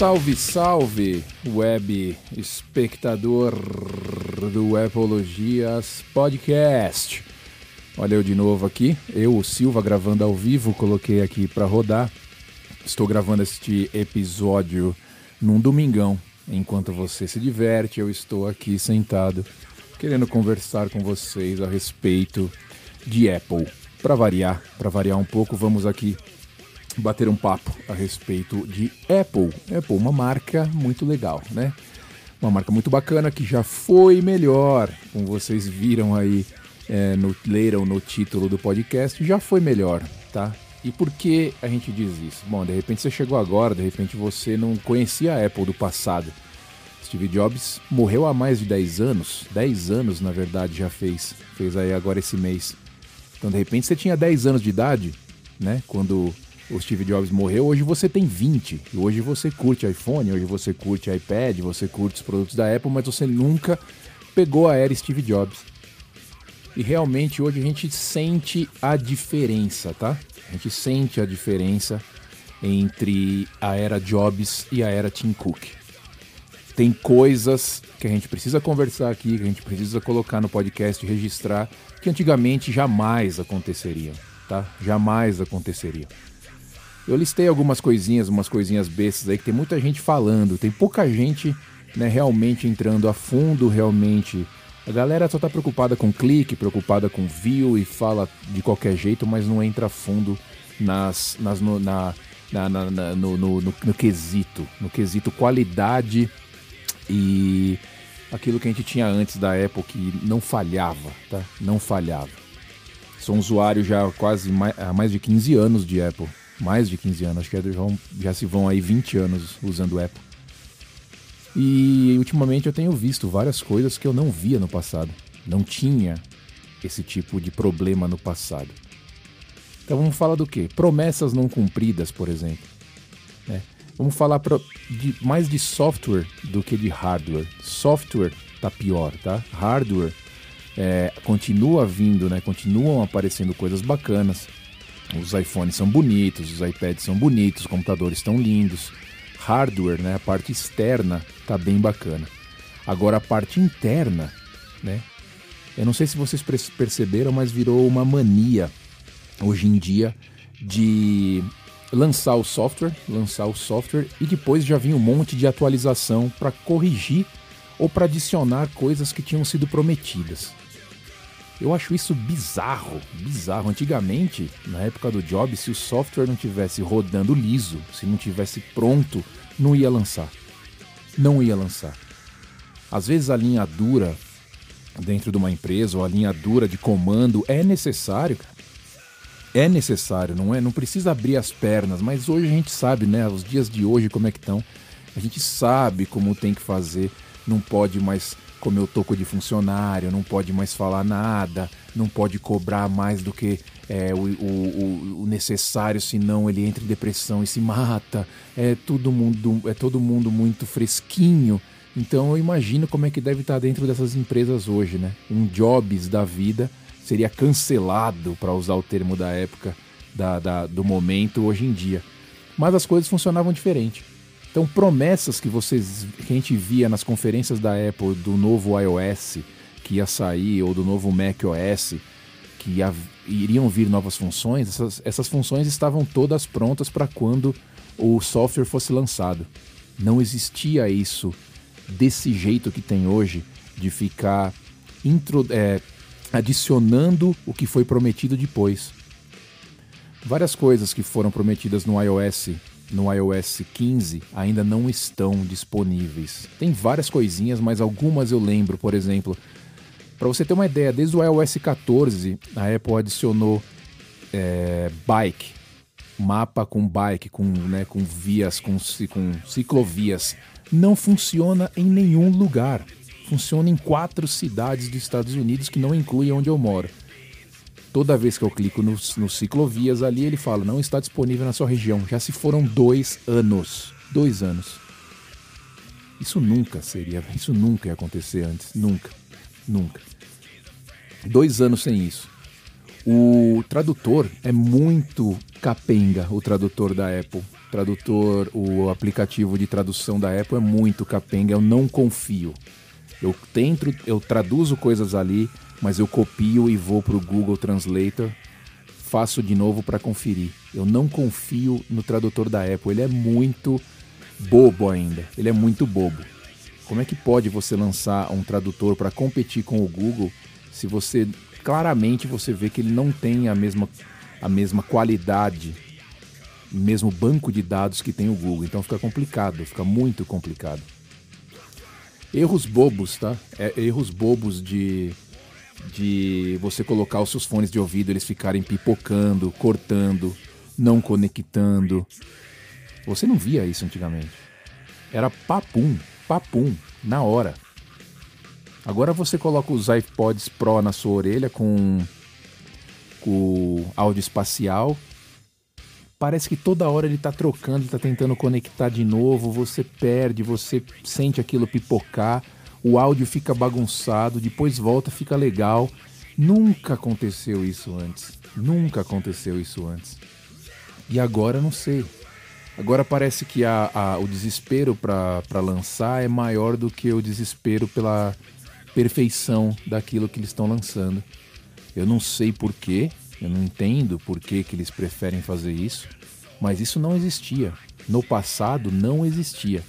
Salve, salve, web espectador do Apologias Podcast. Olha eu de novo aqui, eu, o Silva, gravando ao vivo, coloquei aqui para rodar. Estou gravando este episódio num domingão. Enquanto você se diverte, eu estou aqui sentado, querendo conversar com vocês a respeito de Apple. Para variar, para variar um pouco, vamos aqui bater um papo a respeito de Apple. Apple, uma marca muito legal, né? Uma marca muito bacana que já foi melhor, como vocês viram aí, é, no, leram no título do podcast, já foi melhor, tá? E por que a gente diz isso? Bom, de repente você chegou agora, de repente você não conhecia a Apple do passado. Steve Jobs morreu há mais de 10 anos, 10 anos na verdade já fez, fez aí agora esse mês. Então de repente você tinha 10 anos de idade, né? Quando o Steve Jobs morreu, hoje você tem 20. E hoje você curte iPhone, hoje você curte iPad, você curte os produtos da Apple, mas você nunca pegou a era Steve Jobs. E realmente hoje a gente sente a diferença, tá? A gente sente a diferença entre a era Jobs e a era Tim Cook. Tem coisas que a gente precisa conversar aqui, que a gente precisa colocar no podcast, registrar, que antigamente jamais aconteceriam, tá? Jamais aconteceriam. Eu listei algumas coisinhas, umas coisinhas bestas aí que tem muita gente falando, tem pouca gente né, realmente entrando a fundo, realmente. A galera só tá preocupada com clique, preocupada com view e fala de qualquer jeito, mas não entra a fundo nas, nas, no, na, na, na, na no, no, no, no quesito, no quesito qualidade e aquilo que a gente tinha antes da Apple que não falhava, tá? Não falhava. Sou um usuário já há quase mais, há mais de 15 anos de Apple mais de 15 anos, acho que já, se vão aí 20 anos usando o Apple. E ultimamente eu tenho visto várias coisas que eu não via no passado. Não tinha esse tipo de problema no passado. Então vamos falar do que? Promessas não cumpridas, por exemplo. Né? Vamos falar pro, de, mais de software do que de hardware. Software tá pior, tá? Hardware é, continua vindo, né? Continuam aparecendo coisas bacanas. Os iPhones são bonitos, os iPads são bonitos, os computadores estão lindos. Hardware, né, a parte externa tá bem bacana. Agora a parte interna, né? Eu não sei se vocês perceberam, mas virou uma mania hoje em dia de lançar o software, lançar o software e depois já vinha um monte de atualização para corrigir ou para adicionar coisas que tinham sido prometidas. Eu acho isso bizarro, bizarro. Antigamente, na época do Job, se o software não tivesse rodando liso, se não tivesse pronto, não ia lançar. Não ia lançar. Às vezes a linha dura dentro de uma empresa ou a linha dura de comando é necessário. É necessário, não é? Não precisa abrir as pernas, mas hoje a gente sabe, né? Os dias de hoje como é que estão. A gente sabe como tem que fazer. Não pode mais comer o toco de funcionário, não pode mais falar nada, não pode cobrar mais do que é, o, o, o, necessário, senão ele entra em depressão e se mata. É todo mundo, é todo mundo muito fresquinho. Então eu imagino como é que deve estar dentro dessas empresas hoje, né? Um Jobs da vida seria cancelado, para usar o termo da época, da, da, do momento hoje em dia. Mas as coisas funcionavam diferente. Então, promessas que vocês que a gente via nas conferências da Apple do novo iOS que ia sair ou do novo macOS que ia, iriam vir novas funções, essas, essas funções estavam todas prontas para quando o software fosse lançado. Não existia isso desse jeito que tem hoje de ficar intro, é, adicionando o que foi prometido depois. Várias coisas que foram prometidas no iOS no iOS 15 ainda não estão disponíveis. Tem várias coisinhas, mas algumas eu lembro, por exemplo. Para você ter uma ideia, desde o iOS 14 a Apple adicionou é, bike, mapa com bike, com, né, com vias, com, com ciclovias. Não funciona em nenhum lugar. Funciona em quatro cidades dos Estados Unidos que não incluem onde eu moro. Toda vez que eu clico nos no ciclovias ali, ele fala: não está disponível na sua região. Já se foram dois anos. Dois anos. Isso nunca seria. Isso nunca ia acontecer antes. Nunca. Nunca. Dois anos sem isso. O tradutor é muito capenga, o tradutor da Apple. O tradutor, o aplicativo de tradução da Apple é muito capenga, eu não confio. Eu tento, eu traduzo coisas ali, mas eu copio e vou para o Google Translator, faço de novo para conferir. Eu não confio no tradutor da Apple, ele é muito bobo ainda. Ele é muito bobo. Como é que pode você lançar um tradutor para competir com o Google se você claramente você vê que ele não tem a mesma, a mesma qualidade, mesmo banco de dados que tem o Google? Então fica complicado, fica muito complicado. Erros bobos, tá? É, erros bobos de de você colocar os seus fones de ouvido, eles ficarem pipocando, cortando, não conectando. Você não via isso antigamente. Era papum, papum, na hora. Agora você coloca os iPods Pro na sua orelha com, com áudio espacial. Parece que toda hora ele está trocando, está tentando conectar de novo. Você perde, você sente aquilo pipocar. O áudio fica bagunçado, depois volta, fica legal. Nunca aconteceu isso antes. Nunca aconteceu isso antes. E agora não sei. Agora parece que a, a o desespero para lançar é maior do que o desespero pela perfeição daquilo que eles estão lançando. Eu não sei porquê, eu não entendo por que, que eles preferem fazer isso, mas isso não existia. No passado não existia.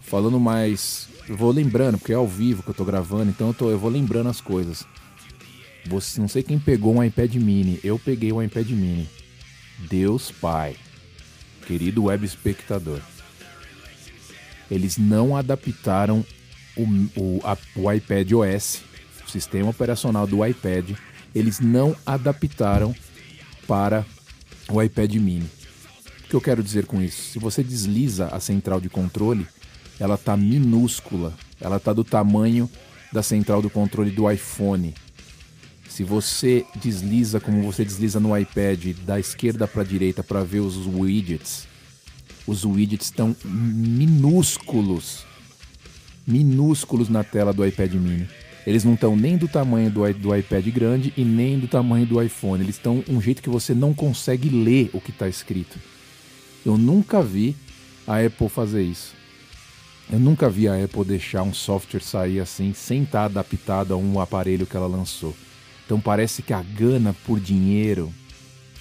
Falando mais. Eu vou lembrando, porque é ao vivo que eu tô gravando, então eu, tô, eu vou lembrando as coisas. Você, não sei quem pegou um iPad mini, eu peguei um iPad mini. Deus Pai querido web espectador, eles não adaptaram o, o, a, o iPad OS, o sistema operacional do iPad, eles não adaptaram para o iPad mini. O que eu quero dizer com isso? Se você desliza a central de controle, ela está minúscula, ela está do tamanho da central do controle do iPhone. Se você desliza como você desliza no iPad da esquerda para a direita para ver os widgets, os widgets estão minúsculos, minúsculos na tela do iPad mini. Eles não estão nem do tamanho do, do iPad grande e nem do tamanho do iPhone. Eles estão um jeito que você não consegue ler o que está escrito. Eu nunca vi a Apple fazer isso. Eu nunca vi a Apple deixar um software sair assim sem estar tá adaptado a um aparelho que ela lançou. Então parece que a gana por dinheiro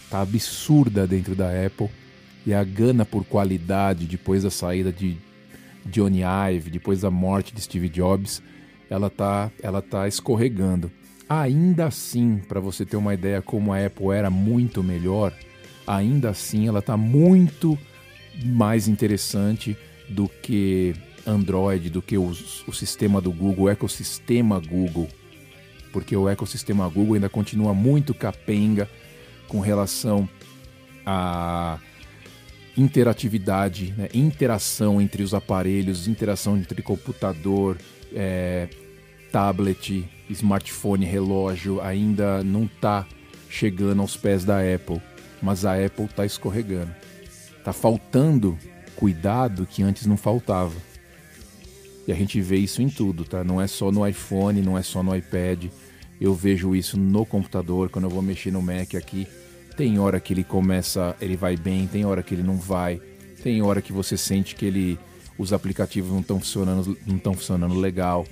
tá absurda dentro da Apple e a gana por qualidade depois da saída de Johnny Ive, depois da morte de Steve Jobs, ela tá, ela tá escorregando. Ainda assim, para você ter uma ideia como a Apple era muito melhor, ainda assim ela tá muito mais interessante do que Android, do que o, o sistema do Google, o ecossistema Google porque o ecossistema Google ainda continua muito capenga com relação à interatividade, né? interação entre os aparelhos, interação entre computador, é, tablet, smartphone, relógio, ainda não está chegando aos pés da Apple, mas a Apple está escorregando. Está faltando cuidado que antes não faltava. E a gente vê isso em tudo, tá? Não é só no iPhone, não é só no iPad. Eu vejo isso no computador, quando eu vou mexer no Mac aqui. Tem hora que ele começa, ele vai bem, tem hora que ele não vai. Tem hora que você sente que ele os aplicativos não estão funcionando, não estão funcionando legal.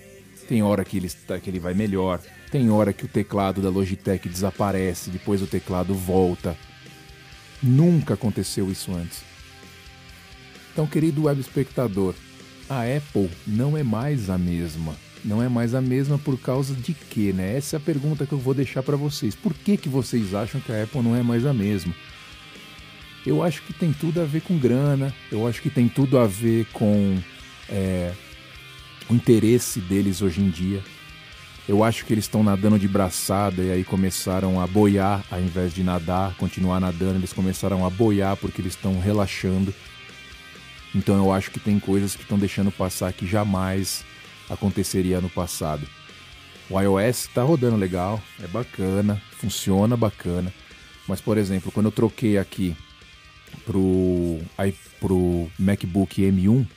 Tem hora que ele, que ele vai melhor. Tem hora que o teclado da Logitech desaparece, depois o teclado volta. Nunca aconteceu isso antes. Então, querido web espectador, a Apple não é mais a mesma. Não é mais a mesma por causa de quê, né? Essa é a pergunta que eu vou deixar para vocês. Por que, que vocês acham que a Apple não é mais a mesma? Eu acho que tem tudo a ver com grana, eu acho que tem tudo a ver com é, o interesse deles hoje em dia. Eu acho que eles estão nadando de braçada e aí começaram a boiar ao invés de nadar, continuar nadando, eles começaram a boiar porque eles estão relaxando. Então eu acho que tem coisas que estão deixando passar que jamais aconteceria no passado. O iOS está rodando legal, é bacana, funciona bacana. Mas, por exemplo, quando eu troquei aqui pro, pro MacBook M1,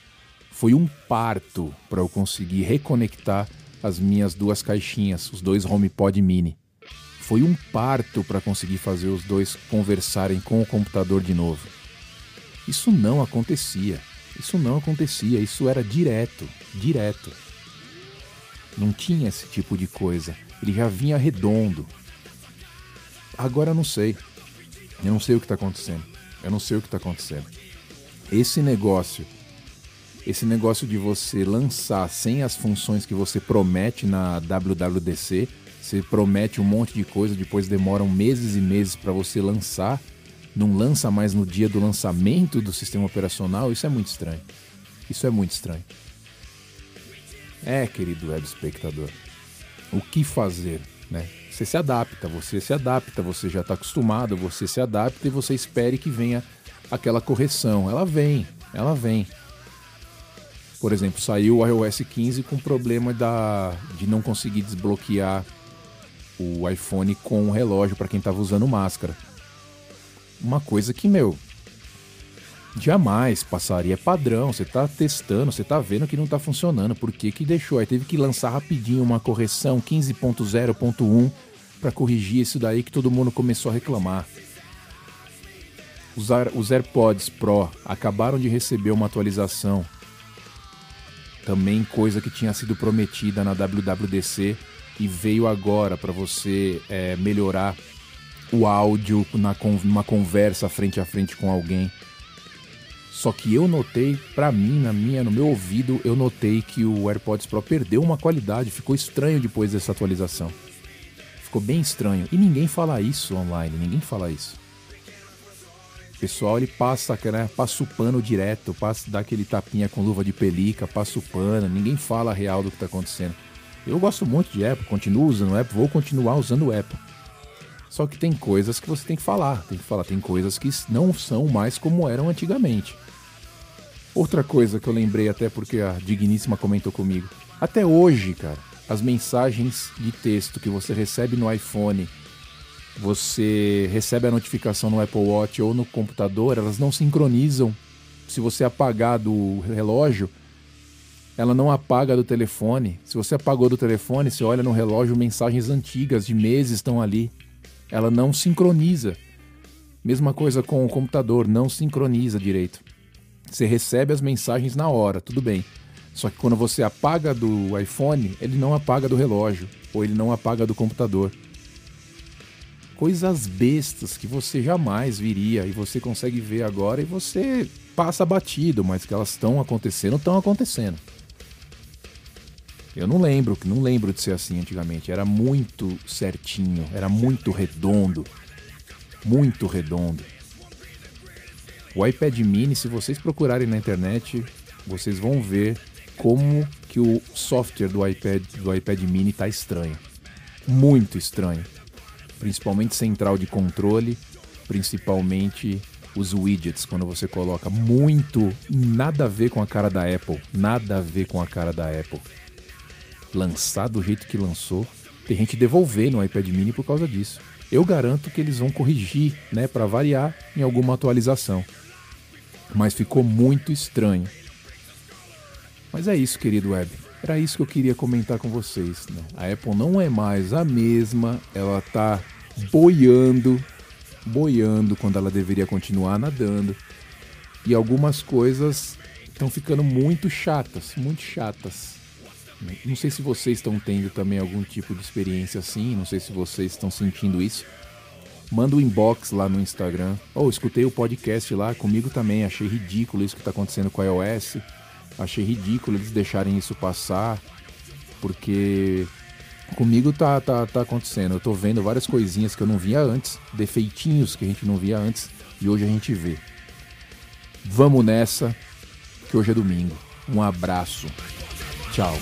foi um parto para eu conseguir reconectar as minhas duas caixinhas, os dois HomePod Mini. foi um parto para conseguir fazer os dois conversarem com o computador de novo. Isso não acontecia. Isso não acontecia, isso era direto, direto. Não tinha esse tipo de coisa. Ele já vinha redondo. Agora eu não sei. Eu não sei o que está acontecendo. Eu não sei o que está acontecendo. Esse negócio, esse negócio de você lançar sem as funções que você promete na WWDC, você promete um monte de coisa, depois demoram meses e meses para você lançar, não lança mais no dia do lançamento do sistema operacional, isso é muito estranho. Isso é muito estranho. É, querido web espectador, o que fazer, né? Você se adapta, você se adapta, você já está acostumado, você se adapta e você espere que venha aquela correção. Ela vem, ela vem. Por exemplo, saiu o iOS 15 com problema da, de não conseguir desbloquear o iPhone com o relógio para quem estava usando máscara. Uma coisa que, meu, jamais passaria padrão. Você está testando, você está vendo que não está funcionando. Por que, que deixou? Aí teve que lançar rapidinho uma correção 15.0.1 para corrigir isso daí que todo mundo começou a reclamar. Os, os AirPods Pro acabaram de receber uma atualização. Também coisa que tinha sido prometida na WWDC e veio agora para você é, melhorar o áudio na, numa conversa frente a frente com alguém. Só que eu notei, para mim, na minha, no meu ouvido, eu notei que o AirPods Pro perdeu uma qualidade, ficou estranho depois dessa atualização. Ficou bem estranho. E ninguém fala isso online, ninguém fala isso. O pessoal ele passa, né, passa o pano direto, passa dá aquele tapinha com luva de pelica, passa o pano, ninguém fala real do que está acontecendo. Eu gosto muito de Apple, continuo usando Apple, vou continuar usando Apple. Só que tem coisas que você tem que falar, tem que falar, tem coisas que não são mais como eram antigamente. Outra coisa que eu lembrei até porque a digníssima comentou comigo. Até hoje, cara, as mensagens de texto que você recebe no iPhone, você recebe a notificação no Apple Watch ou no computador, elas não sincronizam. Se você apagar do relógio, ela não apaga do telefone. Se você apagou do telefone, você olha no relógio, mensagens antigas de meses estão ali. Ela não sincroniza. Mesma coisa com o computador, não sincroniza direito. Você recebe as mensagens na hora, tudo bem. Só que quando você apaga do iPhone, ele não apaga do relógio, ou ele não apaga do computador. Coisas bestas que você jamais viria e você consegue ver agora e você passa batido, mas que elas estão acontecendo, estão acontecendo. Eu não lembro, não lembro de ser assim antigamente. Era muito certinho, era muito redondo. Muito redondo. O iPad mini, se vocês procurarem na internet, vocês vão ver como que o software do iPad, do iPad mini está estranho. Muito estranho. Principalmente central de controle, principalmente os widgets quando você coloca muito nada a ver com a cara da Apple, nada a ver com a cara da Apple lançar do jeito que lançou, tem gente devolver no iPad mini por causa disso. Eu garanto que eles vão corrigir, né, para variar em alguma atualização. Mas ficou muito estranho. Mas é isso, querido web. Era isso que eu queria comentar com vocês. Né? A Apple não é mais a mesma, ela tá boiando, boiando quando ela deveria continuar nadando. E algumas coisas estão ficando muito chatas, muito chatas. Não sei se vocês estão tendo também algum tipo de experiência assim, não sei se vocês estão sentindo isso. Manda um inbox lá no Instagram. Ou oh, escutei o podcast lá, comigo também. Achei ridículo isso que está acontecendo com a iOS. Achei ridículo eles deixarem isso passar, porque comigo tá, tá, tá acontecendo. Eu tô vendo várias coisinhas que eu não via antes, defeitinhos que a gente não via antes e hoje a gente vê. Vamos nessa, que hoje é domingo. Um abraço. Tchau.